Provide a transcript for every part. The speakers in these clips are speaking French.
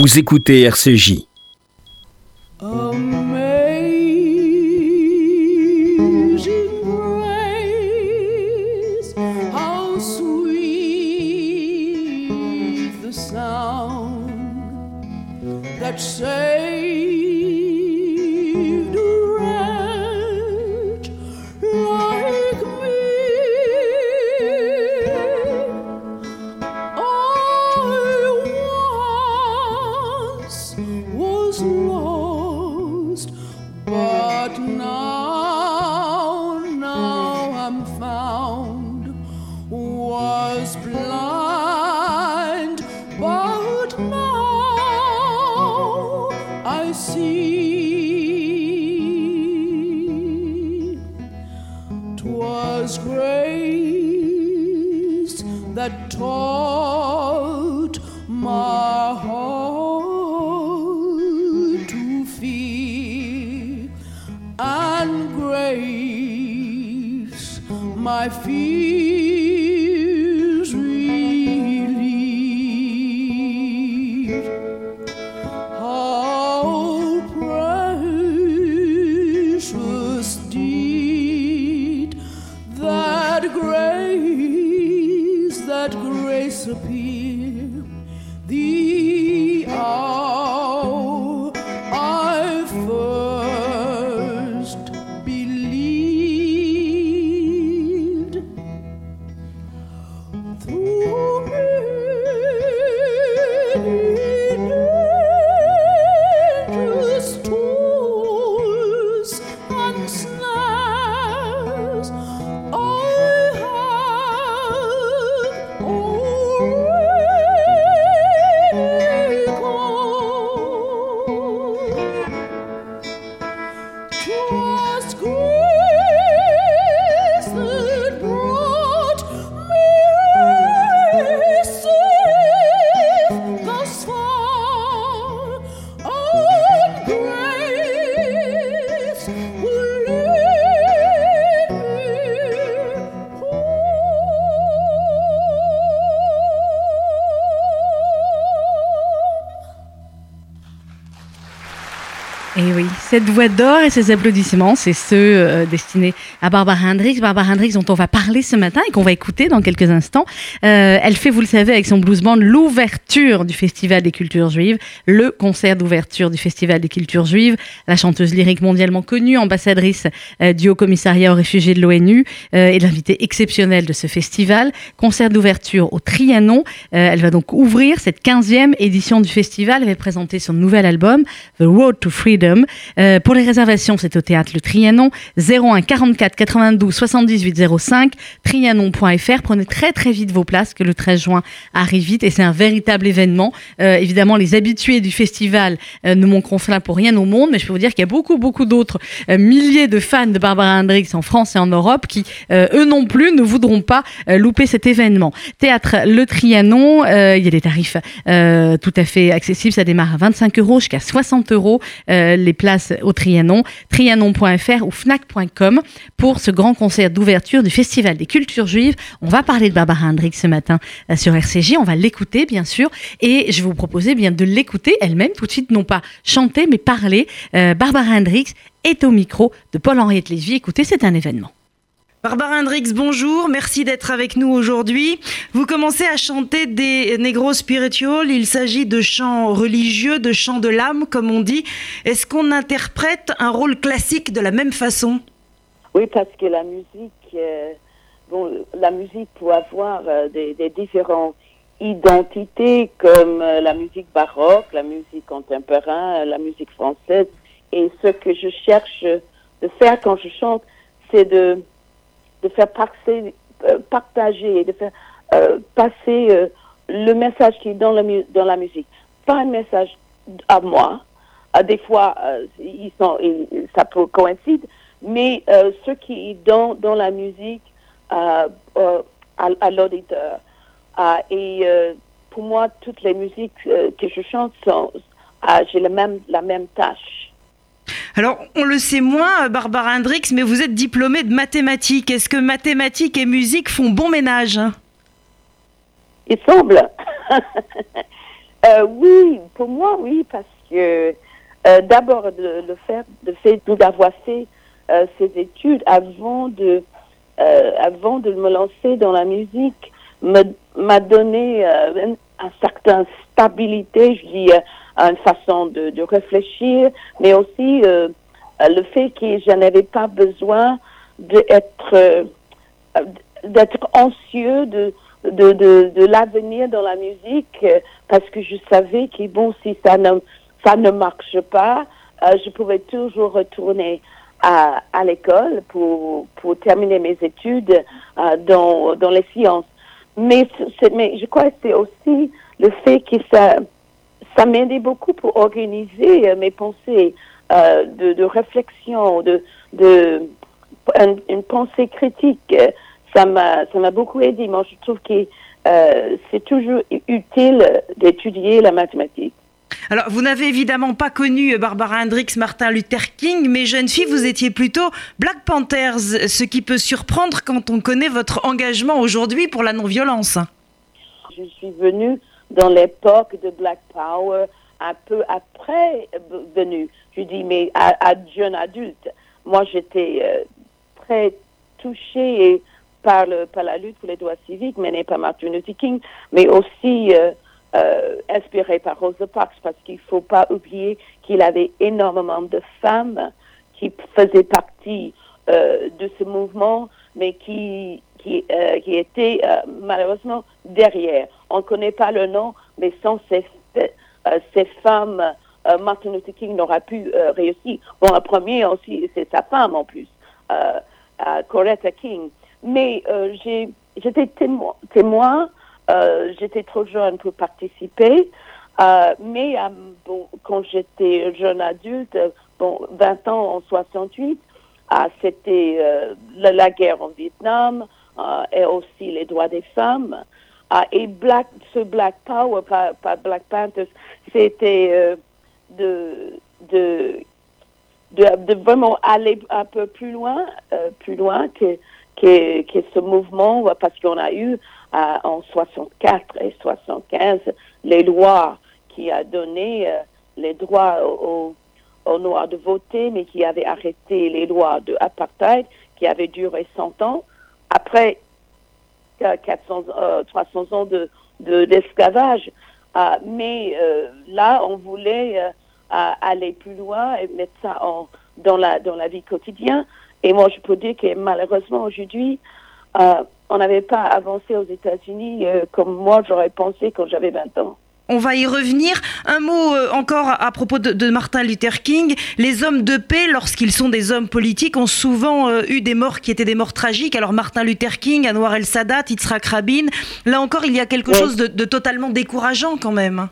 Vous écoutez RCJ. Cette voix d'or et ces applaudissements, c'est ceux euh, destinés à Barbara Hendricks. Barbara Hendricks dont on va parler ce matin et qu'on va écouter dans quelques instants. Euh, elle fait, vous le savez, avec son blues band, l'ouverture du Festival des cultures juives, le concert d'ouverture du Festival des cultures juives. La chanteuse lyrique mondialement connue, ambassadrice euh, du Haut Commissariat aux réfugiés de l'ONU et l'invité exceptionnelle de ce festival. Concert d'ouverture au Trianon. elle va donc ouvrir cette 15e édition du festival. Elle va présenter son nouvel album, The Road to Freedom. Euh, pour les réservations, c'est au théâtre Le Trianon, 01 44 92 78 05, trianon.fr. Prenez très très vite vos places, que le 13 juin arrive vite et c'est un véritable événement. Euh, évidemment, les habitués du festival euh, ne manqueront cela pour rien au monde, mais je peux vous dire qu'il y a beaucoup beaucoup d'autres milliers de fans de Barbara Hendricks en France et en Europe qui, eux non plus, ne voudront pas louper cet événement. Théâtre Le Trianon, il y a des tarifs tout à fait accessibles, ça démarre à 25 euros jusqu'à 60 euros. les places au Trianon, trianon.fr ou fnac.com pour ce grand concert d'ouverture du Festival des cultures juives. On va parler de Barbara Hendricks ce matin euh, sur RCJ, on va l'écouter bien sûr et je vais vous proposer bien de l'écouter elle-même tout de suite, non pas chanter mais parler. Euh, Barbara Hendricks est au micro de Paul-Henriette Lévy. Écoutez, c'est un événement. Barbara Hendrix, bonjour, merci d'être avec nous aujourd'hui. Vous commencez à chanter des negro spirituals, il s'agit de chants religieux, de chants de l'âme, comme on dit. Est-ce qu'on interprète un rôle classique de la même façon? Oui, parce que la musique, euh, bon, la musique peut avoir euh, des, différentes identités, comme euh, la musique baroque, la musique contemporaine, la musique française. Et ce que je cherche de faire quand je chante, c'est de de faire passer, euh, partager, de faire euh, passer euh, le message qui est dans la, dans la musique. Pas un message à moi. des fois, ils sont, ça peut coïncider, mais ce qui est dans, dans la musique à, à l'auditeur. et pour moi, toutes les musiques que je chante sont, j'ai la même, la même tâche. Alors, on le sait moins, Barbara Hendrix, mais vous êtes diplômée de mathématiques. Est-ce que mathématiques et musique font bon ménage? Il semble. Euh, oui, pour moi, oui, parce que euh, d'abord, le, le, fait, d'avoir fait euh, ces études avant de, avant de me lancer dans la musique m'a donné euh, un, certain stabilité, je dis, une façon de, de réfléchir, mais aussi le fait que je n'avais pas besoin d'être d'être anxieux de de, de, de l'avenir dans la musique parce que je savais que bon si ça ne ça ne marche pas euh, je pouvais toujours retourner à, à l'école pour pour terminer mes études euh, dans dans les sciences. Mais mais je crois que c'est aussi le fait que ça ça m'aidait beaucoup pour organiser mes pensées euh, de, de réflexion de une pensée critique ça m'a ça m'a beaucoup aidé. Moi, je trouve que euh, c'est toujours utile d'étudier la mathématique. Alors, vous n'avez évidemment pas connu Barbara Hendricks, Martin Luther King, mais jeune fille, vous étiez plutôt Black Panthers, ce qui peut surprendre quand on connaît votre engagement aujourd'hui pour la non-violence. Je suis venue dans l'époque de Black Power, un peu après venue. Je dis, mais à, à jeune adulte, moi j'étais euh, très touchée par, le, par la lutte pour les droits civiques menée par Martin Luther King, mais aussi euh, euh, inspiré par Rosa Parks, parce qu'il ne faut pas oublier qu'il avait énormément de femmes qui faisaient partie euh, de ce mouvement, mais qui, qui, euh, qui étaient euh, malheureusement derrière. On ne connaît pas le nom, mais sans ces, euh, ces femmes, euh, Martin Luther King n'aura pu euh, réussir. Bon, le premier aussi, c'est sa femme en plus, Coretta King. Mais j'étais témoin, j'étais trop jeune pour participer, mais quand j'étais jeune adulte, bon, 20 ans en 68, ah, c'était la, la, guerre en Vietnam et aussi les droits des femmes. Ah, et Black, ce Black Power, pas, pas Black Panthers, c'était euh, de, de, de, de, vraiment aller un peu plus loin, euh, plus loin que que, que ce mouvement, parce qu'on a eu euh, en 64 et 75 les lois qui a donné euh, les droits aux, aux, Noirs de voter, mais qui avait arrêté les lois de apartheid qui avaient duré 100 ans. Après 400, euh, 300 ans de d'esclavage. De, mais euh, là, on voulait euh, aller plus loin et mettre ça en, dans, la, dans la vie quotidienne. Et moi, je peux dire que malheureusement, aujourd'hui, euh, on n'avait pas avancé aux États-Unis euh, comme moi, j'aurais pensé quand j'avais 20 ans. On va y revenir. Un mot euh, encore à propos de, de, Martin Luther King. Les hommes de paix, lorsqu'ils sont des hommes politiques, ont souvent euh, eu des morts qui étaient des morts tragiques. Alors Martin Luther King, Anwar el-Sadat, Yitzhak Rabin, là encore, il y a quelque oui. chose de, de, totalement décourageant quand même.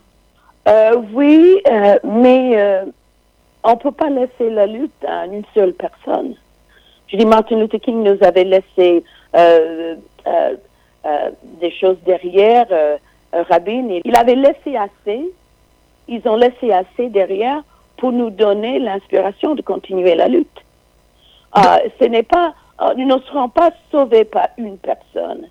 Euh, oui, mais on ne peut pas laisser la lutte à une seule personne. Je dis, Martin Luther King nous avait laissé des choses derrière Rabin. Il avait laissé assez, ils ont laissé assez derrière pour nous donner l'inspiration de continuer la lutte. ce n'est pas, nous ne serons pas sauvés par une personne.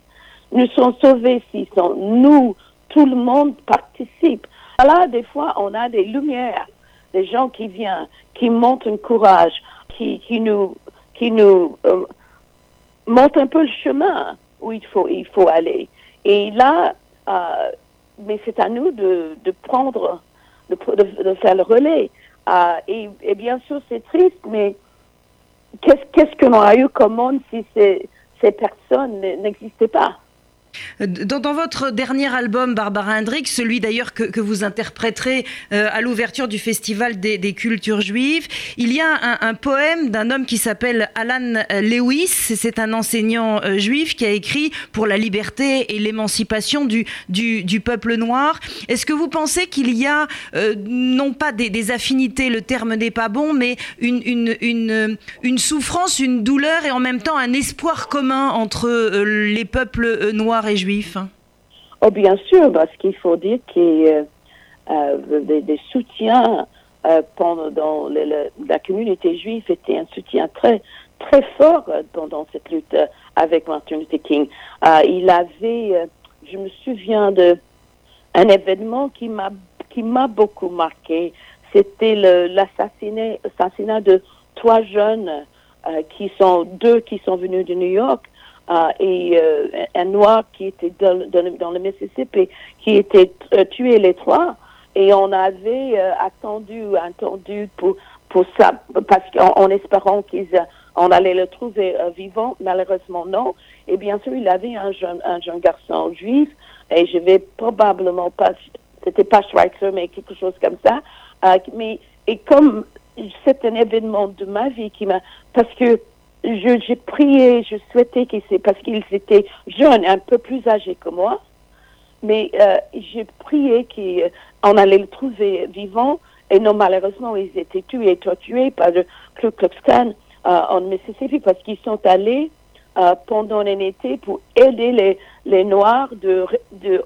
Nous sommes sauvés si sont nous, tout le monde participe. Là, des fois, on a des lumières, des gens qui viennent, qui montrent un courage, qui, qui nous qui nous euh, montre un peu le chemin où il faut, il faut aller. Et là, euh, mais c'est à nous de, de prendre, de, de, de, faire le relais. Euh, et, et, bien sûr, c'est triste, mais qu'est-ce qu'est-ce que l'on a eu comme monde si ces, ces personnes n'existaient pas? Dans, votre dernier album, Barbara Hendricks, celui d'ailleurs que, vous interpréterez euh, à l'ouverture du Festival des, cultures juives, il y a un, poème d'un homme qui s'appelle Alan Lewis. C'est un enseignant euh, juif qui a écrit pour la liberté et l'émancipation du, peuple noir. Est-ce que vous pensez qu'il y a euh, non pas des, affinités, le terme n'est pas bon, mais une, souffrance, une douleur et en même temps un espoir commun entre euh, les peuples noirs et juifs Oh, bien sûr, parce qu'il faut dire qu'il y euh, des, soutiens euh, pendant dans le, la communauté juive était un soutien très très fort euh, pendant cette lutte avec Martin Luther King. Il avait, je me souviens de un événement qui m'a qui m'a beaucoup marqué, c'était l'assassinat de trois jeunes qui sont deux qui sont venus de New York euh, et euh, un noir qui était dans, dans, le Mississippi qui était tué les trois. Et on avait attendu attendu pour pour ça parce qu'en espérant qu'ils on allait le trouver vivant. Malheureusement non. Et bien sûr il avait un jeune un jeune garçon juif. Et je vais probablement pas c'était pas Schweitzer mais quelque chose comme ça. Mais et comme c'est un événement de ma vie qui m'a parce que j'ai prié, je souhaitais qu'ils parce qu'ils étaient jeunes, un peu plus âgés que moi, mais euh, j'ai prié qu'on allait le trouver vivant et non malheureusement ils étaient tués et torturés par le Ku Klux Klan euh, en Mississippi parce qu'ils sont allés euh, pendant un été pour aider les, les Noirs de, de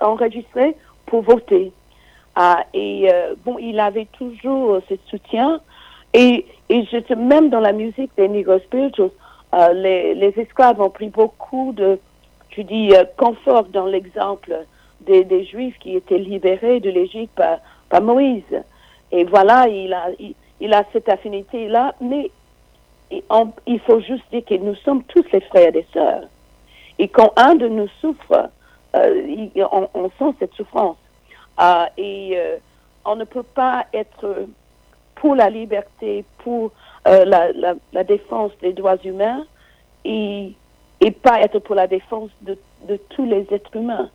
enregistrer pour voter. Ah, et euh, bon, il avait toujours ce soutien. Et, et je, même dans la musique des Negro Spirituals, euh, les, les, esclaves ont pris beaucoup de, tu dis, euh, confort dans l'exemple des, des, Juifs qui étaient libérés de l'Égypte par, par, Moïse. Et voilà, il a, il, a cette affinité-là, mais il faut juste dire que nous sommes tous les frères et sœurs. Et quand un de nous souffre, on, on sent cette souffrance. Euh, et euh, on ne peut pas être pour la liberté, pour euh, la, la, la, défense des droits humains et, et pas être pour la défense de, de tous les êtres humains.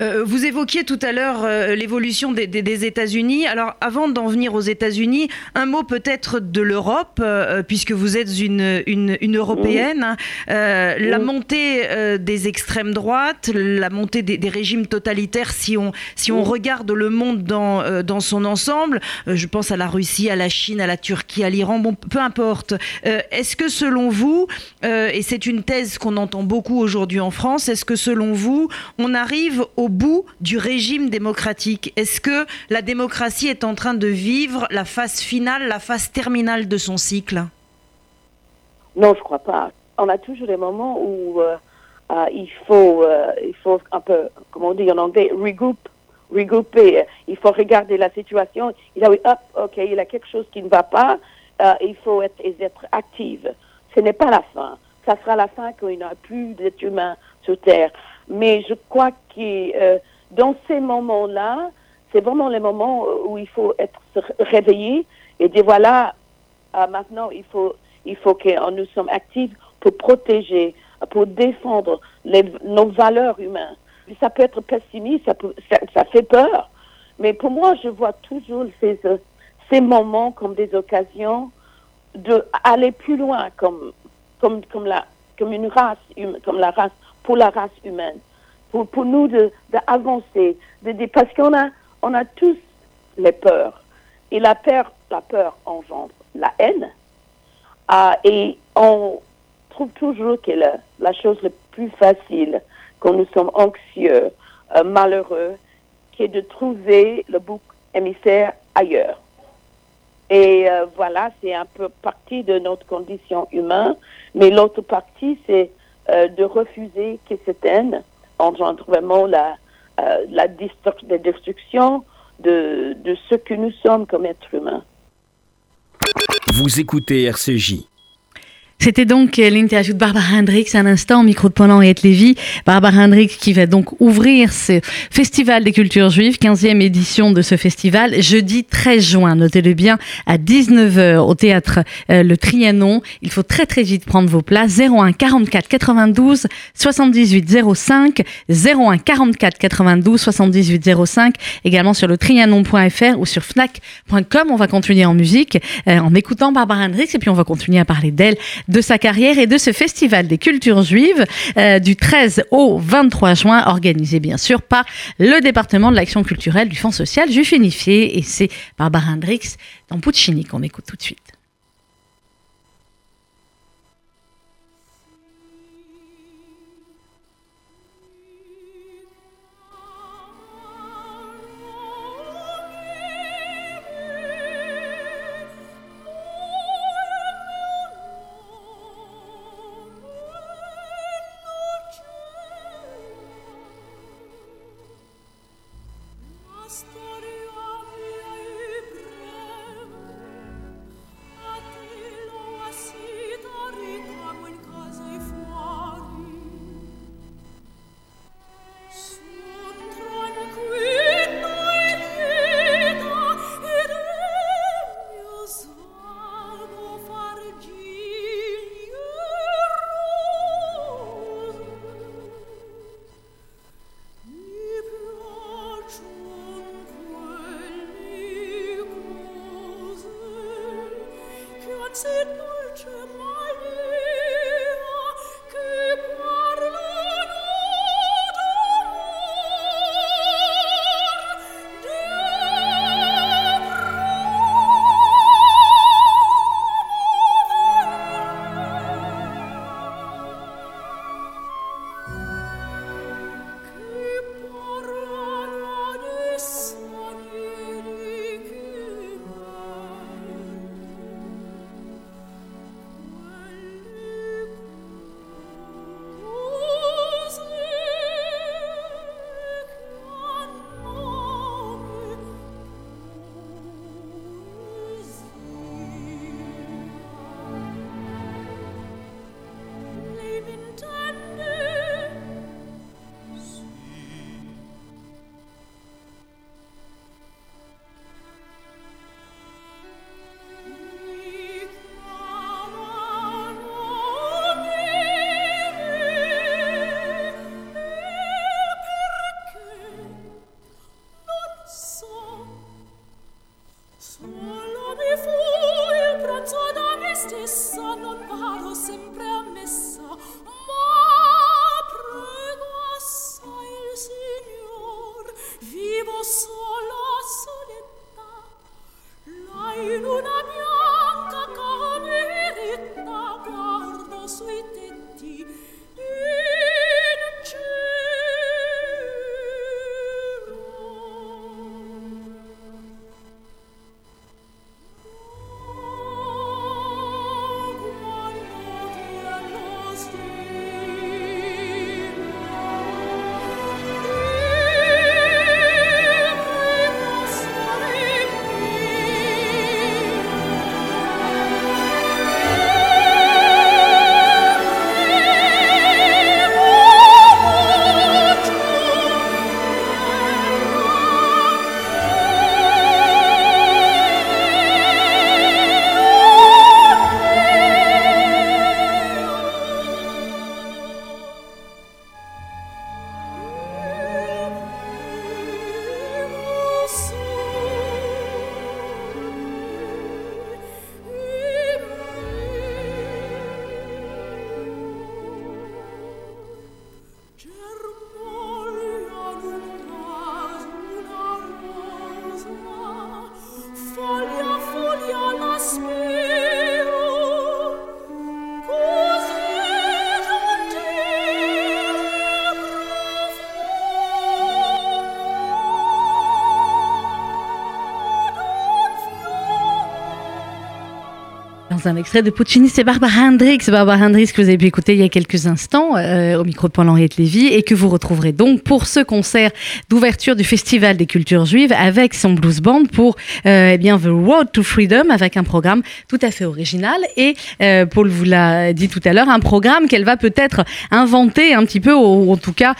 Euh, vous évoquiez tout à l'heure euh, l'évolution des, États-Unis. Alors, avant d'en venir aux États-Unis, un mot peut-être de l'Europe, euh, puisque vous êtes une, une, européenne. La montée des extrêmes droites, la montée des, régimes totalitaires, si on, si on regarde le monde dans, dans son ensemble, je pense à la Russie, à la Chine, à la Turquie, à l'Iran, bon, peu importe. est-ce que selon vous, et c'est une thèse qu'on entend beaucoup aujourd'hui en France, est-ce que selon vous, on arrive au bout du régime démocratique Est-ce que la démocratie est en train de vivre la phase finale, la phase terminale de son cycle? Non, je crois pas. On a toujours des moments où euh, euh, il faut, euh, il faut un peu, comme on dit en anglais, regrouper. Il faut regarder la situation. Il a hop, ok, il y a quelque chose qui ne va pas. il faut être, être active. Ce n'est pas la fin. Ça sera la fin quand il n'y aura plus d'êtres humains sur Terre. Mais je crois que euh, dans ces moments-là, c'est vraiment les moments où il faut être réveillé et dire voilà, euh, maintenant il faut, il faut que nous sommes actifs pour protéger, pour défendre nos valeurs humaines. Ça peut être pessimiste, ça, fait peur, mais pour moi, je vois toujours ces, ces moments comme des occasions de aller plus loin comme, comme, comme, la, comme une race, comme la race pour la race humaine, pour, pour nous d'avancer, de, de, parce qu'on a, on a tous les peurs. Et la peur, la peur engendre la haine. Ah, et on trouve toujours que la, la chose la plus facile quand nous sommes anxieux, euh, malheureux, qui est de trouver le bouc émissaire ailleurs. Et euh, voilà, c'est un peu partie de notre condition humaine, mais l'autre partie, c'est euh, de refuser que cette haine engendre vraiment la, euh, la, destruction de, de ce que nous sommes comme êtres humains. Vous écoutez RCJ. C'était donc euh, l'interview de Barbara Hendricks un instant micro de Pendant et Lévy. Barbara Hendricks qui va donc ouvrir ce Festival des cultures juives, 15e édition de ce festival, jeudi 13 juin. Notez-le bien, à 19h au théâtre euh, Le Trianon. Il faut très très vite prendre vos places. 01 44 92 78 05 01 44 92 78 05 également sur le trianon.fr ou sur fnac.com. On va continuer en musique euh, en écoutant Barbara Hendricks et puis on va continuer à parler d'elle de sa carrière et de ce festival des cultures juives euh, du 13 au 23 juin, organisé bien sûr par le département de l'action culturelle du Fonds social juif unifié. Et c'est Barbara Hendricks dans Puccini qu'on écoute tout de suite. Un extrait de Puccini, c'est Barbara Hendricks. Barbara Hendricks que vous avez pu écouter il y a quelques instants euh, au micro de Paul-Henriette Lévy et que vous retrouverez donc pour ce concert d'ouverture du Festival des cultures juives avec son blues band pour euh, eh bien The Road to Freedom avec un programme tout à fait original et euh, Paul vous l'a dit tout à l'heure, un programme qu'elle va peut-être inventer un petit peu ou en tout cas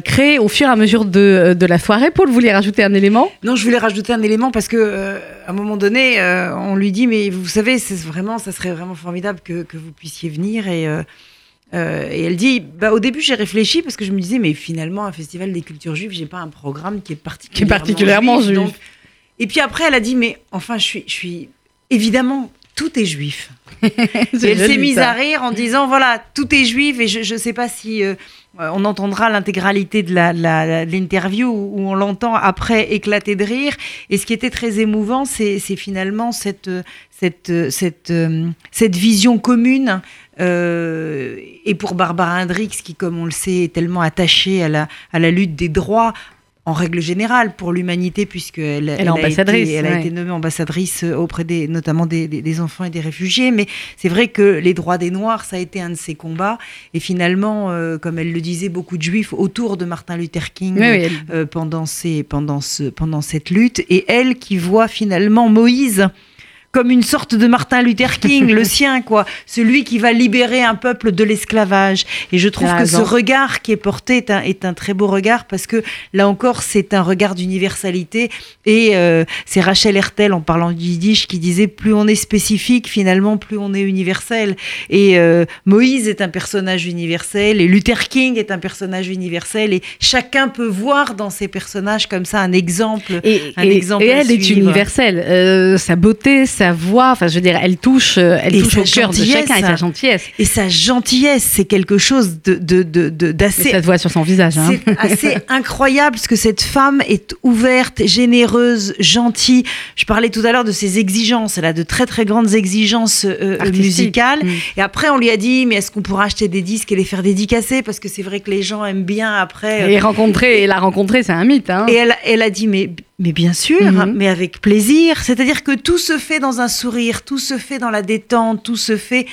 créer au fur et à mesure de, de la soirée. Paul, vous voulez rajouter un élément? Non, je voulais rajouter un élément parce que à un moment donné, on lui dit mais vous savez, c'est vraiment ça serait vraiment formidable que, que vous puissiez venir. Et, euh, euh, et elle dit, bah, au début, j'ai réfléchi parce que je me disais, mais finalement, un festival des cultures juives, j'ai pas un programme qui est particulièrement, qui est particulièrement juif. Et puis après, elle a dit, mais enfin, je suis, je suis évidemment, tout est juif. et elle s'est mise à rire en disant, voilà, tout est juif. Et je ne sais pas si euh, on entendra l'intégralité de l'interview où on l'entend après éclater de rire. Et ce qui était très émouvant, c'est finalement euh, cette vision commune. Euh, et pour Barbara Hendricks, qui, comme on le sait, est tellement attachée à la lutte des droits, en règle générale pour l'humanité, puisqu'elle elle, a, été, elle a été nommée ambassadrice auprès des, notamment des, des, enfants et des réfugiés. Mais c'est vrai que les droits des Noirs, ça a été un de ses combats. Et finalement, euh, comme elle le disait, beaucoup de Juifs autour de Martin Luther King euh, pendant, ces, pendant, ce, pendant cette lutte. Et elle qui voit finalement Moïse comme une sorte de Martin Luther King, le sien, quoi. Celui qui va libérer un peuple de l'esclavage. Et je trouve que ce regard qui est porté est un, est un, très beau regard parce que là encore, c'est un regard d'universalité. Et euh, c'est Rachel Hertel, en parlant du yiddish, qui disait plus on est spécifique, finalement, plus on est universel. Et euh, Moïse est un personnage universel et Luther King est un personnage universel. Et chacun peut voir dans ces personnages comme ça un exemple. Et, un exemple et elle est universelle. Euh, sa beauté, sa voix, enfin, je veux dire, elle touche, euh, elle touche au cœur de chacun et sa gentillesse. Et sa gentillesse, c'est quelque chose de, de, de, d'assez. Ça se voit sur son visage. Hein. C'est assez incroyable parce que cette femme est ouverte, généreuse, gentille. Je parlais tout à l'heure de ses exigences. Elle a de très très grandes exigences euh, euh, musicales. Mm. Et après, on lui a dit, mais est-ce qu'on pourra acheter des disques et les faire dédicacer? Parce que c'est vrai que les gens aiment bien après. Et rencontrer, et la rencontrer, c'est un mythe. Hein. Et elle, elle a dit, mais mais bien sûr, mhm. mais avec plaisir. C'est-à-dire que tout se fait dans un sourire, tout se fait dans la détente, tout se fait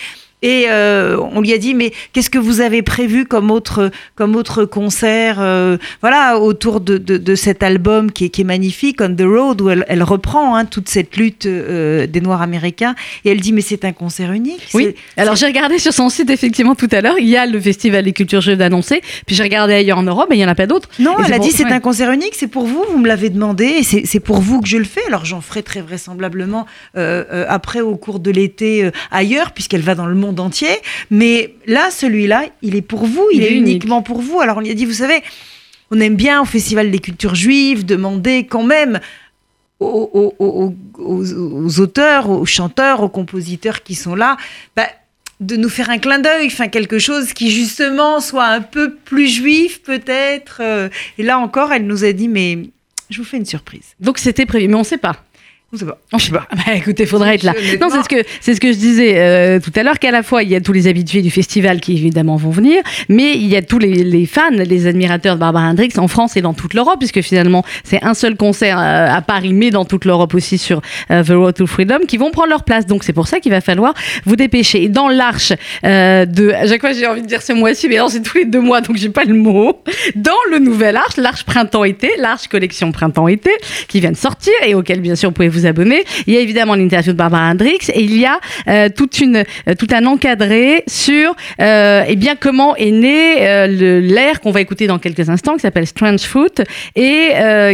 et euh, on lui a dit, mais qu'est-ce que vous avez prévu comme autre, comme autre concert euh, voilà, autour de, de, cet album qui est, qui est, magnifique, On the Road, où elle, elle reprend hein, toute cette lutte euh, des Noirs américains. Et elle dit, mais c'est un concert unique. Oui, alors j'ai regardé sur son site, effectivement, tout à l'heure, il y a le Festival des cultures juives d'annoncer. Puis j'ai regardé ailleurs en Europe, mais il n'y en a pas d'autres. Non, elle a dit, c'est un concert unique, c'est pour vous, vous me l'avez demandé, et c'est pour vous que je le fais. Alors j'en ferai très vraisemblablement après, au cours de l'été, ailleurs, puisqu'elle va dans le monde entier. Mais là, celui-là, il est pour vous, il, est, uniquement pour vous. Alors on lui a dit, vous savez, on aime bien au Festival des cultures juives demander quand même aux, auteurs, aux chanteurs, aux compositeurs qui sont là, bah, de nous faire un clin d'œil, enfin quelque chose qui justement soit un peu plus juif peut-être. Euh. Et là encore, elle nous a dit, mais je vous fais une surprise. Donc c'était prévu, mais on ne sait pas. On sait pas. On sait pas. Bah, écoutez, faudra être là. Non, c'est ce que c'est ce que je disais euh, tout à l'heure qu'à la fois il y a tous les habitués du festival qui évidemment vont venir, mais il y a tous les, les fans, les admirateurs de Barbara Hendricks en France et dans toute l'Europe, puisque finalement c'est un seul concert euh, à Paris, mais dans toute l'Europe aussi sur euh, The Road to Freedom, qui vont prendre leur place. Donc c'est pour ça qu'il va falloir vous dépêcher. Et dans l'arche de, à chaque fois j'ai envie de dire ce mois-ci, mais non c'est tous les deux mois, donc j'ai pas le mot. Dans le nouvel arche, l'arche printemps-été, l'arche collection printemps-été, qui vient de sortir et auquel bien sûr vous pouvez vous abonner. Il y a évidemment l'interview de Barbara Hendricks et il y a euh, toute une, euh, tout un encadré sur euh, eh bien, comment est né l'air qu'on va écouter dans quelques instants, qui s'appelle Strange Foot et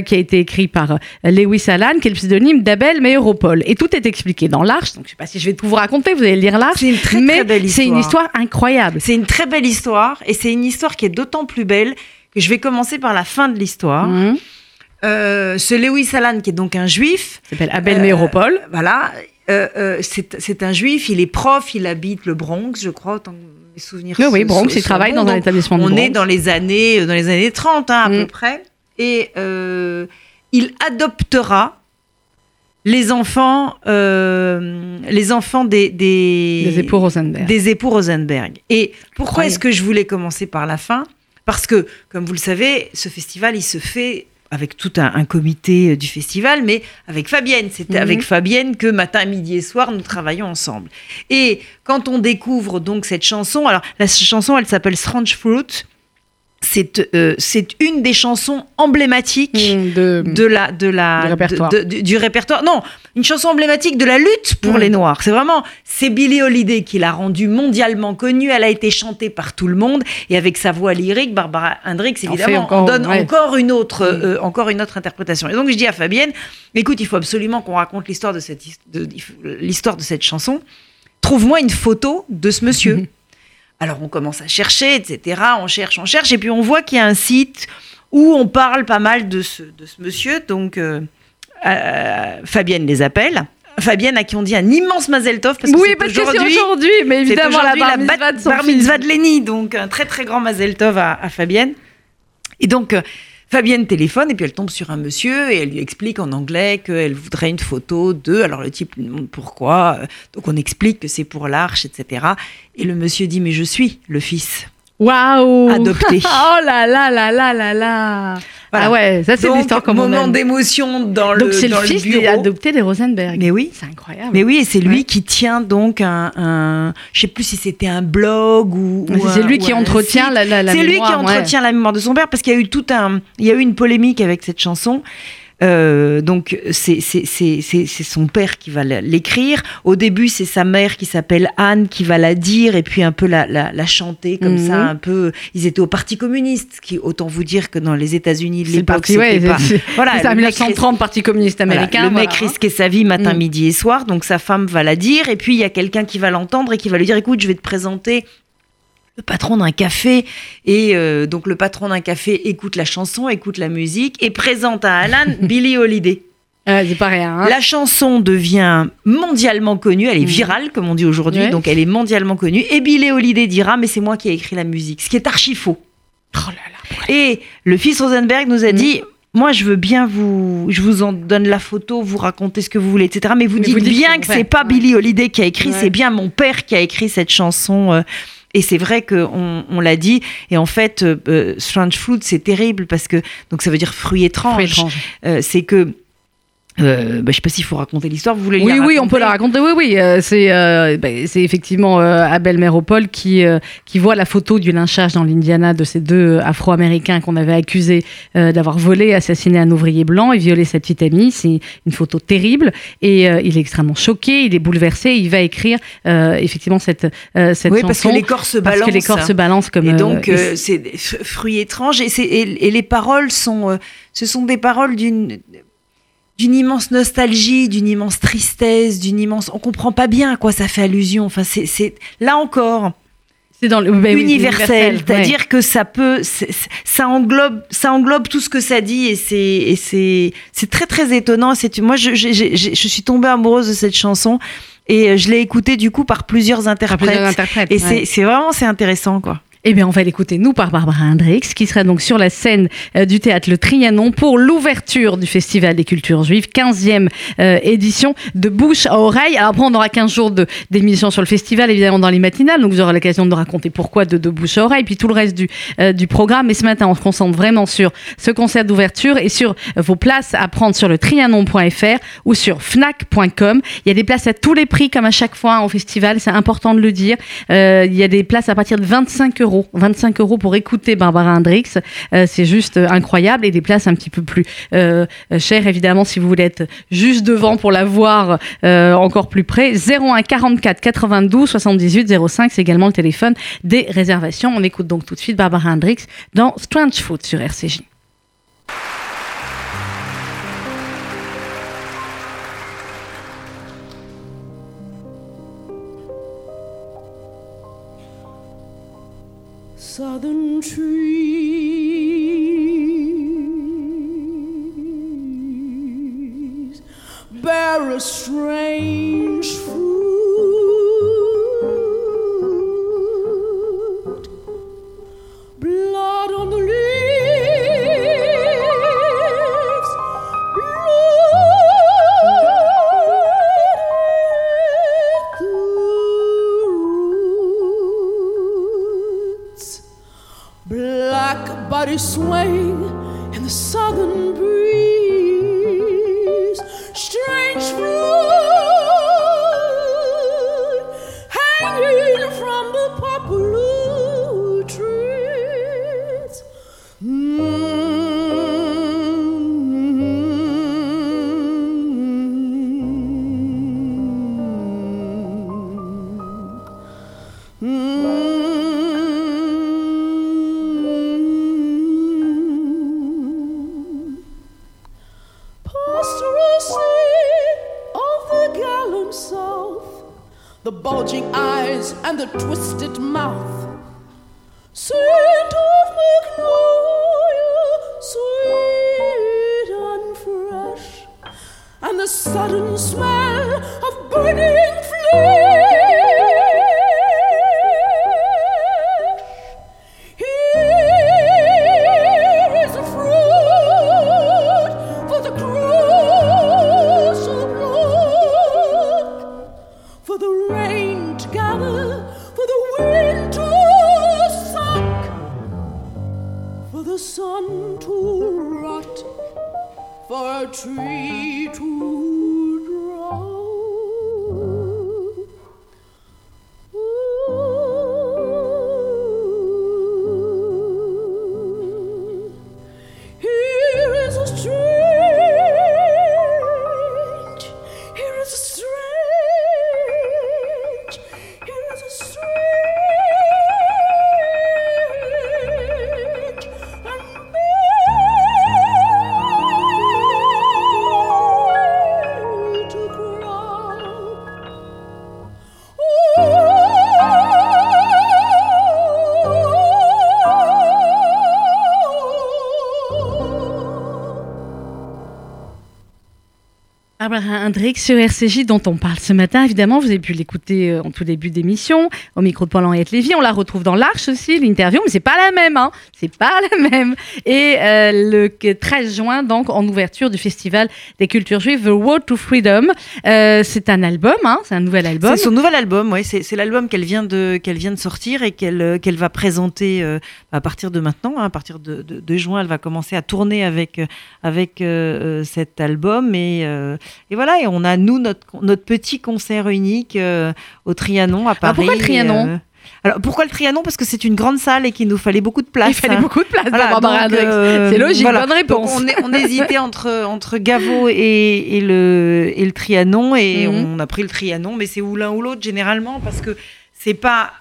qui a été écrit par Lewis Allan, qui est le pseudonyme d'Abel Meyeropol. Et tout est expliqué dans l'Arche. Donc je ne sais pas si je vais tout vous raconter, vous allez lire l'Arche. C'est une très, très belle histoire. C'est une histoire incroyable. C'est une très belle histoire et c'est une histoire qui est d'autant plus belle que je vais commencer par la fin de l'histoire. Mmh. Euh, ce Lewis Allan, qui est donc un juif. s'appelle Abel Méropole. Euh, voilà. Euh, c'est un juif, il est prof, il habite le Bronx, je crois, autant mes souvenirs. Oui, oui, Bronx, il travaille dans un établissement de On est dans les années, dans les années 30, hein, à peu mm. près. Et il adoptera les enfants, les enfants des, des, des, époux Rosenberg. Des époux Rosenberg. Et pourquoi est-ce que je voulais commencer par la fin? Parce que, comme vous le savez, ce festival, il se fait avec tout un, comité euh, du festival, mais avec Fabienne. C'était mhm. avec Fabienne que matin, midi et soir, nous travaillons ensemble. Et quand on découvre donc cette chanson, alors la chanson, elle s'appelle Strange Fruit c'est euh, c'est une des chansons emblématiques mmh, de, la de la du répertoire. du répertoire. Non, une chanson emblématique de la lutte pour mmh. les Noirs. C'est vraiment c'est Billie Holiday qui l'a rendue mondialement connue. Elle a été chantée par tout le monde et avec sa voix lyrique, Barbara Hendricks évidemment on donne encore une autre mmh. euh, encore une autre interprétation. Et donc je dis à Fabienne, écoute, il faut absolument qu'on raconte l'histoire de cette l'histoire de cette chanson. Trouve-moi une photo de ce monsieur. Alors on commence à chercher, etc. On cherche, on cherche, et puis on voit qu'il y a un site où on parle pas mal de ce, de ce monsieur. Donc euh, euh, Fabienne les appelle. Fabienne à qui on dit un immense Mazel Tov parce que oui, c'est aujourd'hui, mais évidemment la bar mitzvah, de, bar mitzvah de donc un très très grand Mazel Tov à, à Fabienne. Et donc euh, Fabienne téléphone et puis elle tombe sur un monsieur et elle lui explique en anglais qu'elle voudrait une photo de. Alors le type lui demande pourquoi. Donc on explique que c'est pour l'arche, etc. Et le monsieur dit Mais je suis le fils. Waouh Adopté. oh là là là là là là Ah ouais, ça c'est l'histoire comme moment d'émotion dans le Donc c'est le fils bureau. des- adopté des Rosenberg. Mais oui. C'est incroyable. Mais oui, et c'est lui Ouais. qui tient donc un, un je sais plus si c'était un blog ou, ou C'est lui ou qui entretient la, la, la C'est lui qui mémoire, ouais. entretient la mémoire de son père parce qu'il y a eu tout un, il y a eu une polémique avec cette chanson. Euh, donc c'est c'est c'est c'est c'est son père qui va l'écrire. Au début c'est sa mère qui s'appelle Anne qui va la dire et puis un peu la la, la chanter comme Mhm. ça un peu. Ils étaient au Parti communiste, qui autant vous dire que dans les États-Unis de l'époque parti, ouais, c'était pas. Voilà, c'est ça, le mec 1930, Parti communiste voilà, américain. le mec voilà. risquait sa vie matin, Mm. midi et soir, donc sa femme va la dire, et puis il y a quelqu'un qui va l'entendre et qui va lui dire écoute, je vais te présenter le patron d'un café, et euh, donc le patron d'un café écoute la chanson, écoute la musique, et présente à Alan Billie Holiday. Ouais, c'est pas rien. hein. La chanson devient mondialement connue, elle est Mm. virale comme on dit aujourd'hui, Ouais. donc elle est mondialement connue, et Billie Holiday dira mais c'est moi qui ai écrit la musique, ce qui est archi faux. Oh là là. Et le fils Rosenberg nous a Mm. dit moi, je veux bien vous, je vous en donne la photo, vous racontez ce que vous voulez, etc. Mais vous Mais dites vous dites bien que que c'est pas. Ouais. Billie Holiday qui a écrit, Ouais. c'est bien mon père qui a écrit cette chanson. euh, et c'est vrai qu'on on, l'a dit. Et en fait, euh, euh, Strange Fruit, c'est terrible parce que donc ça veut dire fruit étrange. Fruit étrange. Euh, c'est que euh, bah, je sais pas s'il faut raconter l'histoire. Vous voulez Oui, la oui, on peut la raconter. Oui, oui. euh, c'est euh, c'est effectivement euh, Abel Méropole qui, euh, qui voit la photo du lynchage dans l'Indiana de ces deux Afro-Américains qu'on avait accusés d'avoir volé, assassiné un ouvrier blanc et violé sa petite amie. C'est une photo terrible et il est extrêmement choqué, il est bouleversé. Il va écrire effectivement cette, cette Oui, chanson. parce que les corps se parce balancent. que les corps se balancent comme Et donc, c'est des f- fruits étranges. Et, et, et les paroles sont, ce sont des paroles d'une d'une immense nostalgie, d'une immense tristesse, d'une immense. On comprend pas bien à quoi ça fait allusion. Enfin, c'est c'est là encore c'est dans le ben oui, universel, ouais. c'est-à-dire que ça peut, ça englobe, ça englobe tout ce que ça dit et c'est et c'est c'est très très étonnant. C'est moi, je, j'ai- j'ai- je suis tombée amoureuse de cette chanson et euh, je l'ai écoutée du coup par plusieurs Par interprètes. plusieurs interprètes, Et ouais. c'est vraiment c'est intéressant quoi. Eh bien, on va l'écouter, nous, par Barbara Hendricks, qui sera donc sur la scène euh, du théâtre Le Trianon pour l'ouverture du Festival des cultures juives, 15e euh, édition de bouche à oreille. Alors après, on aura 15 jours de- d'émission sur le festival, évidemment, dans les matinales, donc vous aurez l'occasion de raconter pourquoi de, bouche à oreille, puis tout le reste du, euh, programme. Mais ce matin, on se concentre vraiment sur ce concert d'ouverture et sur vos places à prendre sur le trianon.fr ou sur fnac.com. Il y a des places à tous les prix, comme à chaque fois hein, au festival, c'est important de le dire. Il y a des places à partir de 25 euros. 25 euros pour écouter Barbara Hendricks. Euh, c'est juste euh, incroyable. Et des places un petit peu plus euh, chères, évidemment, si vous voulez être juste devant pour la voir euh, encore plus près. 01 44 92 78 05, c'est également le téléphone des réservations. On écoute donc tout de suite Barbara Hendricks dans Strange Food sur RCJ. Southern trees bear a strange fruit. smile. Barbara Hendricks sur RCJ dont on parle ce matin. Évidemment, vous avez pu l'écouter euh, en tout début d'émission au micro de Paul-Henriette Lévy. On la retrouve dans l'Arche aussi, l'interview, mais c'est pas la même, hein. C'est pas la même. Et euh, le 13 juin, donc, en ouverture du Festival des cultures juives, The Road to Freedom. Euh, c'est un album, hein. C'est un nouvel album. C'est son nouvel album, ouais. C'est l'album qu'elle vient de qu'elle vient de sortir et qu'elle euh, qu'elle va présenter euh, à partir de maintenant, hein, à partir de, de, de juin, elle va commencer à tourner avec euh, avec cet album et euh, et voilà. Et on a nous notre notre petit concert unique euh, au Trianon à Paris. pourquoi le Trianon euh, alors pourquoi le Trianon? Parce que c'est une grande salle et qu'il nous fallait beaucoup de place. Il fallait hein. beaucoup de place Voilà, euh, C'est logique, voilà. bonne réponse. Donc, on, hésitait entre, entre Gaveau et, et le, et le Trianon et Mhm. on a pris le Trianon, mais c'est ou l'un ou l'autre généralement parce que c'est pas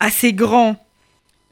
assez grand.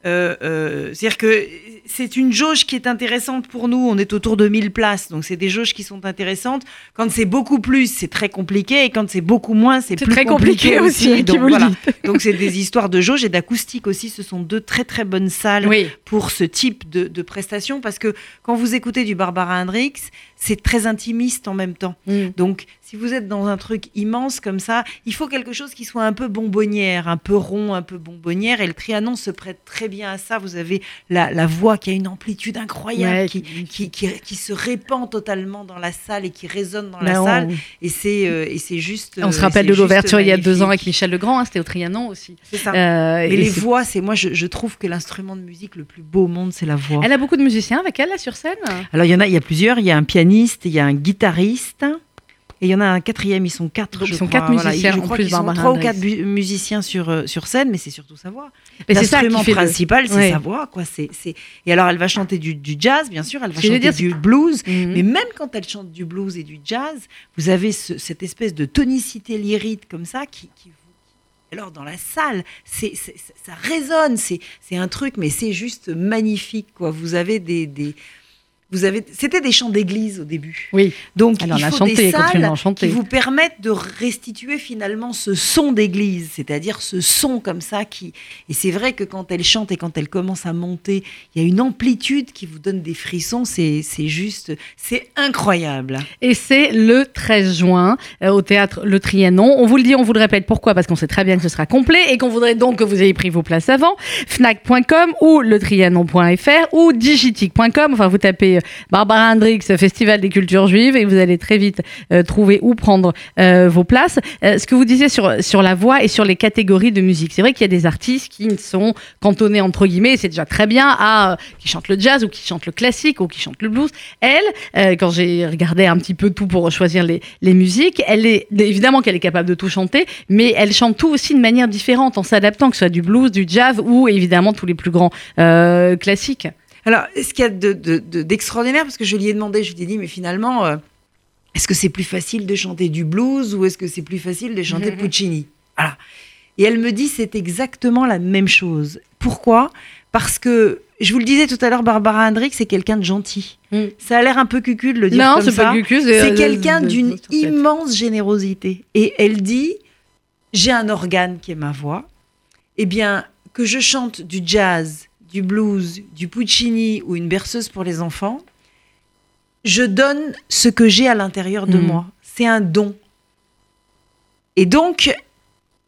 Euh, euh, C'est-à-dire que c'est une jauge qui est intéressante pour nous. On est autour de 1000 places, donc c'est des jauges qui sont intéressantes. Quand c'est beaucoup plus, c'est très compliqué, et quand c'est beaucoup moins, c'est plus très compliqué aussi, Donc, voilà. donc c'est des histoires de jauge et d'acoustique aussi. Ce sont deux très très bonnes salles Oui. pour ce type de, de prestation parce que quand vous écoutez du Barbara Hendricks, c'est très intimiste en même temps. Mm. Donc, si vous êtes dans un truc immense comme ça, il faut quelque chose qui soit un peu bonbonnière, un peu rond, un peu bonbonnière. Et le Trianon se prête très bien à ça. Vous avez la, la voix qui a une amplitude incroyable, Ouais, qui, qui- qui, se répand totalement dans la salle et qui résonne dans la salle. Et c'est euh, et c'est juste. On se euh, rappelle de l'ouverture il y a deux ans avec. Michel Legrand, hein, c'était au Trianon aussi. C'est ça. Euh, et les voix, c'est moi, je, je trouve que l'instrument de musique le plus beau au monde, c'est la voix. Elle a beaucoup de musiciens avec elle là sur scène? Alors il y en a, il y a plusieurs. Il y a un pianiste, il y a un guitariste. Et il y en a un quatrième, ils sont quatre. Donc, je ils sont crois. quatre musiciens, je en crois plus, sont trois ou quatre musiciens sur, euh, sur scène, mais c'est surtout sa voix. L'instrument principal, c'est Ouais. sa voix, quoi. C'est, c'est... Et alors, elle va chanter du, du jazz, bien sûr, elle va chanter dire, du blues. Mhm. Mais même quand elle chante du blues et du jazz, vous avez ce- cette espèce de tonicité lyrique comme ça qui. Alors dans la salle, c'est, ça résonne, c'est, c'est un truc, mais c'est juste magnifique, quoi. Vous avez des, des- vous avez, c'était des chants d'église au début. Oui. Donc Elle en il a faut chanté, des salles qui vous permettent de restituer finalement ce son d'église, c'est-à-dire ce son comme ça qui. Et c'est vrai que quand elle chante et quand elle commence à monter, il y a une amplitude qui vous donne des frissons. C'est c'est juste, c'est incroyable. Et c'est le 13 juin euh, au théâtre Le Trianon. On vous le dit, on vous le répète. Pourquoi? Parce qu'on sait très bien que ce sera complet et qu'on voudrait donc que vous ayez pris vos places avant. Fnac.com ou letrianon.fr ou digitique.com. Enfin, vous tapez Barbara Hendricks, Festival des cultures juives et vous allez très vite euh, trouver où prendre euh, vos places. Euh, ce que vous disiez sur, sur la voix et sur les catégories de musique. C'est vrai qu'il y a des artistes qui sont cantonnés entre guillemets, et c'est déjà très bien, à qui chantent le jazz ou qui chantent le classique ou qui chantent le blues. Elle, quand j'ai regardé un petit peu tout pour choisir les, les musiques, elle est évidemment qu'elle est capable de tout chanter, mais elle chante tout aussi de manière différente en s'adaptant, que ce soit du blues, du jazz ou évidemment tous les plus grands classiques. Alors, ce qu'il y a de- de- de- d'extraordinaire, parce que je lui ai demandé, je lui ai dit, mais finalement, euh, est-ce que c'est plus facile de chanter du blues ou est-ce que c'est plus facile de chanter Puccini? Voilà. Et elle me dit, c'est exactement la même chose. Pourquoi? Parce que, je vous le disais tout à l'heure, Barbara Hendricks, c'est quelqu'un de gentil. Mm. Ça a l'air un peu cucu de le dire non, comme c'est ça. pas Gucus, C'est euh, quelqu'un d'une immense générosité. Et elle dit, j'ai un organe qui est ma voix. Eh bien, que je chante du jazz, du blues, du Puccini ou une berceuse pour les enfants, je donne ce que j'ai à l'intérieur de Mhm. moi. C'est un don. Et donc,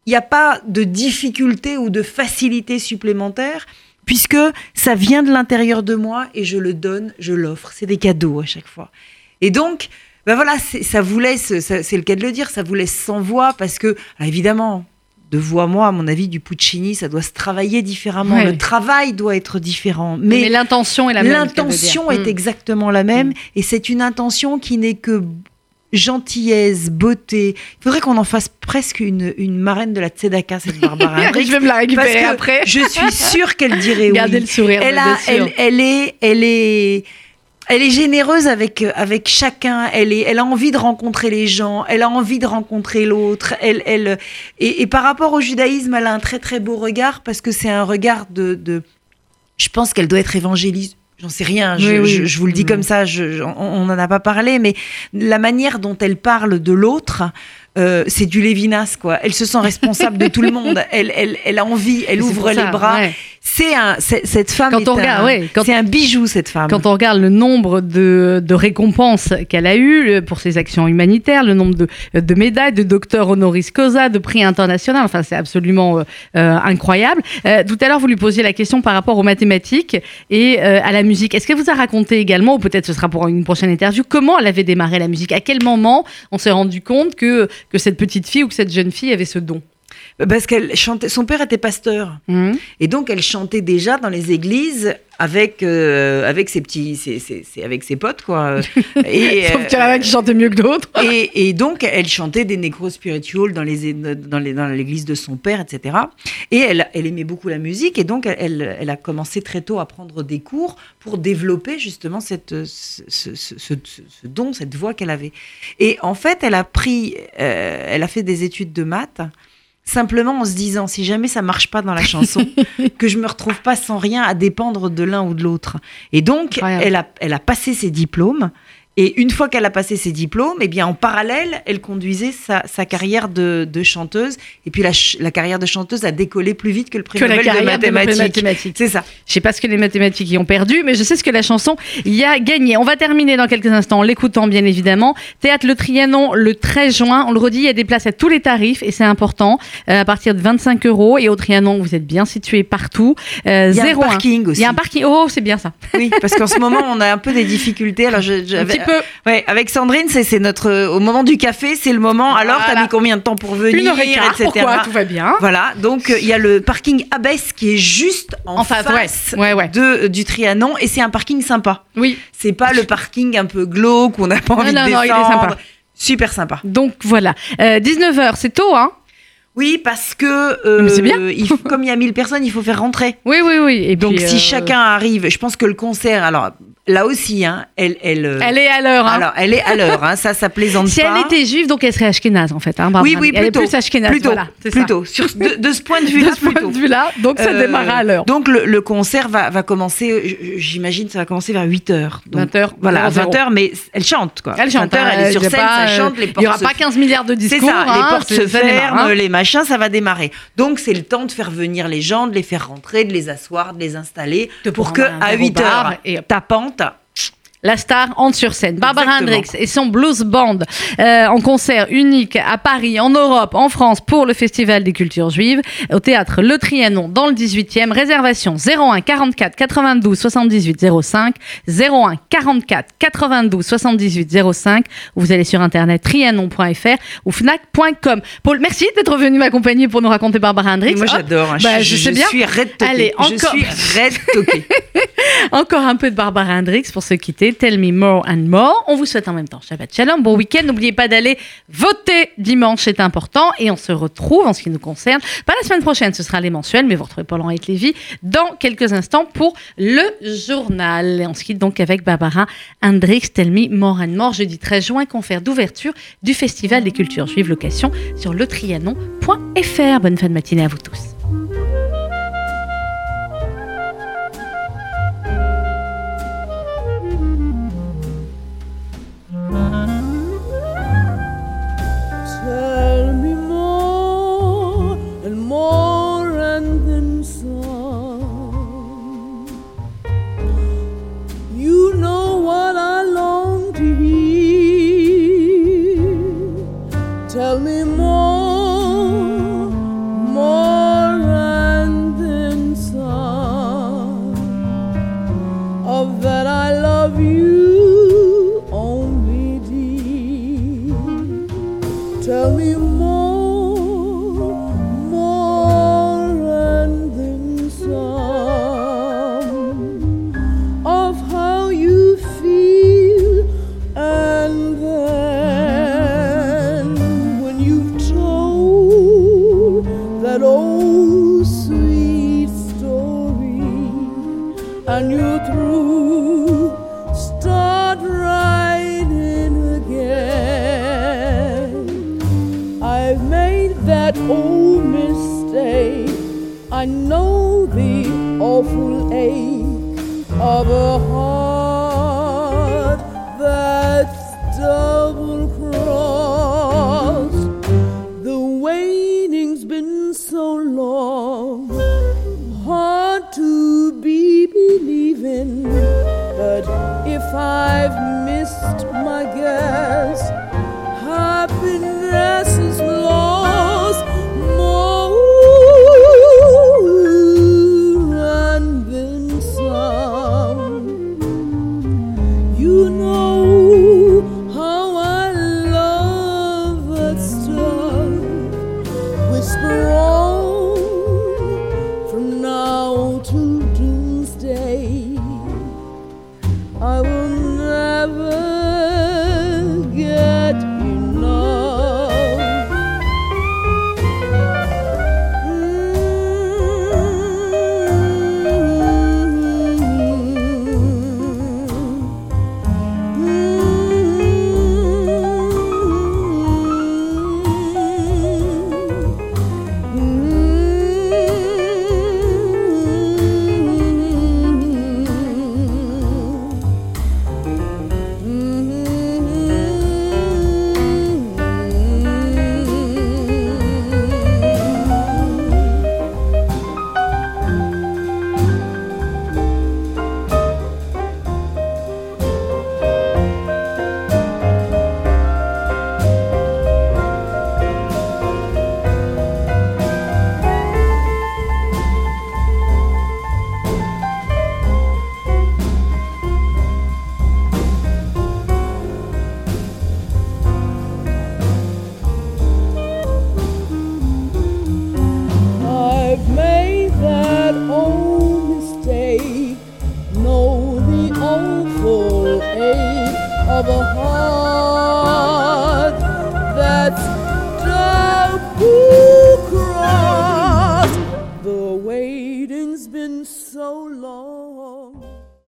il n'y a pas de difficulté ou de facilité supplémentaire, puisque ça vient de l'intérieur de moi et je le donne, je l'offre. C'est des cadeaux à chaque fois. Et donc, ben voilà, ça vous laisse, c'est le cas de le dire, ça vous laisse sans voix, parce que, alors évidemment, de voix. Moi, à mon avis, du Puccini, ça doit se travailler différemment. Ouais. Le travail doit être différent. Mais, Mais, l'intention est la même. l'intention est dire. exactement la même. Mm. Et c'est une intention qui n'est que gentillesse, beauté. Il faudrait qu'on en fasse presque une, une marraine de la Tzedaka, cette Barbara Mm. Hendricks. Je vais me la Parce récupérer que après. je suis sûre qu'elle dirait Gardez oui. le sourire. A, elle, elle est, elle est, elle est généreuse avec euh, avec chacun. Elle est, elle a envie de rencontrer les gens. Elle a envie de rencontrer l'autre. Elle, elle, et, et par rapport au judaïsme, elle a un très très beau regard parce que c'est un regard de, de je pense qu'elle doit être évangéliste. J'en sais rien, je, Oui, oui. je- je vous le dis Mhm. comme ça, je- je- on n'en a pas parlé, mais la manière dont elle parle de l'autre, euh, c'est du Lévinas, quoi. Elle se sent responsable de tout le monde. Elle, elle, elle a envie, elle ouvre les ça, bras. ouais. C'est un, cette femme Quand est, on regarde, un, ouais, quand- c'est un bijou, cette femme. Quand on regarde le nombre de, de récompenses qu'elle a eues pour ses actions humanitaires, le nombre de, de médailles, de docteurs honoris causa, de prix internationaux, enfin c'est absolument euh, euh, incroyable. Euh, tout à l'heure, vous lui posiez la question par rapport aux mathématiques et euh, à la musique. Est-ce qu'elle vous a raconté également, ou peut-être ce sera pour une prochaine interview, comment elle avait démarré la musique? À quel moment on s'est rendu compte que, que cette petite fille ou que cette jeune fille avait ce don Parce qu'elle chantait, son père était pasteur. Mhm. Et donc, elle chantait déjà dans les églises avec, euh, avec ses petits, ses- ses- ses- avec ses potes, quoi. Et, Sauf qu'il y en a qui chantaient mieux que d'autres. et, et donc, elle chantait des nécros spirituals dans les dans les dans l'église de son père, etc. Et elle, elle aimait beaucoup la musique, et donc elle, elle, a commencé très tôt à prendre des cours pour développer justement cette ce, ce- ce- ce- ce don, cette voix qu'elle avait. Et en fait, elle a pris, euh, elle a fait des études de maths. Simplement en se disant, si jamais ça marche pas dans la chanson, que je me retrouve pas sans rien à dépendre de l'un ou de l'autre. Et donc, Incroyable. elle a, elle a passé ses diplômes. Et une fois qu'elle a passé ses diplômes, eh bien, en parallèle, elle conduisait sa, sa carrière de, de chanteuse. Et puis, la, la carrière de chanteuse a décollé plus vite que le prix Que la Nobel de carrière de mathématiques. mathématiques. C'est ça. Je sais pas ce que les mathématiques y ont perdu, mais je sais ce que la chanson y a gagné. On va terminer dans quelques instants en l'écoutant, bien évidemment. Théâtre Le Trianon, le 13 juin. On le redit, il y a des places à tous les tarifs et c'est important. Euh, à partir de 25 euros. Et au Trianon, vous êtes bien situé partout. Euh, Il y a un 01. parking aussi. Il y a un parking. Oh, c'est bien ça. Oui, parce qu'en ce moment, on a un peu des difficultés. Alors, j'avais- peu. Ouais, avec Sandrine, c'est, notre. Au moment du café, c'est le moment. Alors, t'as mis combien de temps pour venir Une heure et quart. etc. Pourquoi Tout va bien. Voilà, donc euh, il y a le parking Abbesse qui est juste en, En face, ouais. Ouais, ouais. De, euh, du Trianon et c'est un parking sympa. Oui. C'est pas le parking un peu glauque où on n'a pas Non, envie non, de non, il est descendre. sympa. Super sympa. Donc voilà. Euh, 19h, c'est tôt, hein Oui, parce que euh, Mais c'est bien. il faut- comme il y a 1000 personnes, il faut faire rentrer. Oui, oui, oui. Et Donc puis, si euh, chacun arrive, je pense que le concert, alors là aussi, hein, elle, elle, euh, Elle est à l'heure. Hein. alors elle est à l'heure, hein, ça, ça plaisante si pas. elle était juive, donc elle serait ashkénaze en fait. Hein, oui, oui, Elle est plutôt. plus ashkénaze. plutôt, voilà, c'est ça. plutôt. Sur, de, de ce point de De vue-là, ce point plutôt. de vue-là, donc ça Euh, démarra à l'heure. Donc le, le concert va, va commencer, euh, j'imagine, ça va commencer vers 8 heures. Donc, 20h. Voilà, à 00. 20 heures, mais elle chante quoi. Elle chante. 20 heures, elle est sur scène, pas, ça chante, les Il portes n'y aura pas 15 milliards de C'est discours. ça, hein, les portes c'est- se ça ferment, hein. les machins, ça va démarrer. Donc c'est le temps de faire venir les gens, de les faire rentrer, de les asseoir, de les installer, pour que à verre au 8 bar heures, et hop. tapante, La star entre sur scène. Barbara Exactement. Hendricks et son blues band euh, en concert unique à Paris, en Europe, en France pour le Festival des cultures juives au théâtre Le Trianon dans le 18e. Réservation 01 44 92 78 05 01 44 92 78 05. Vous allez sur internet trianon.fr ou fnac.com. Paul, merci d'être venu m'accompagner pour nous raconter Barbara Hendricks. moi j'adore. hein. bah, je, je sais je bien. suis red. Allez, Je encore. suis red. Encore un peu de Barbara Hendricks pour se quitter. Tell me more and more. On vous souhaite en même temps Shabbat Shalom. Bon week-end. N'oubliez pas d'aller voter dimanche, c'est important. Et on se retrouve en ce qui nous concerne. Pas la semaine prochaine, ce sera les mensuels, mais vous retrouvez Paul-Henri Lévy dans quelques instants pour le journal. Et on se quitte donc avec Barbara Hendricks. Tell me more and more. Jeudi 13 juin, confère d'ouverture du Festival des cultures juives. Location sur letrianon.fr. Bonne fin de matinée à vous tous.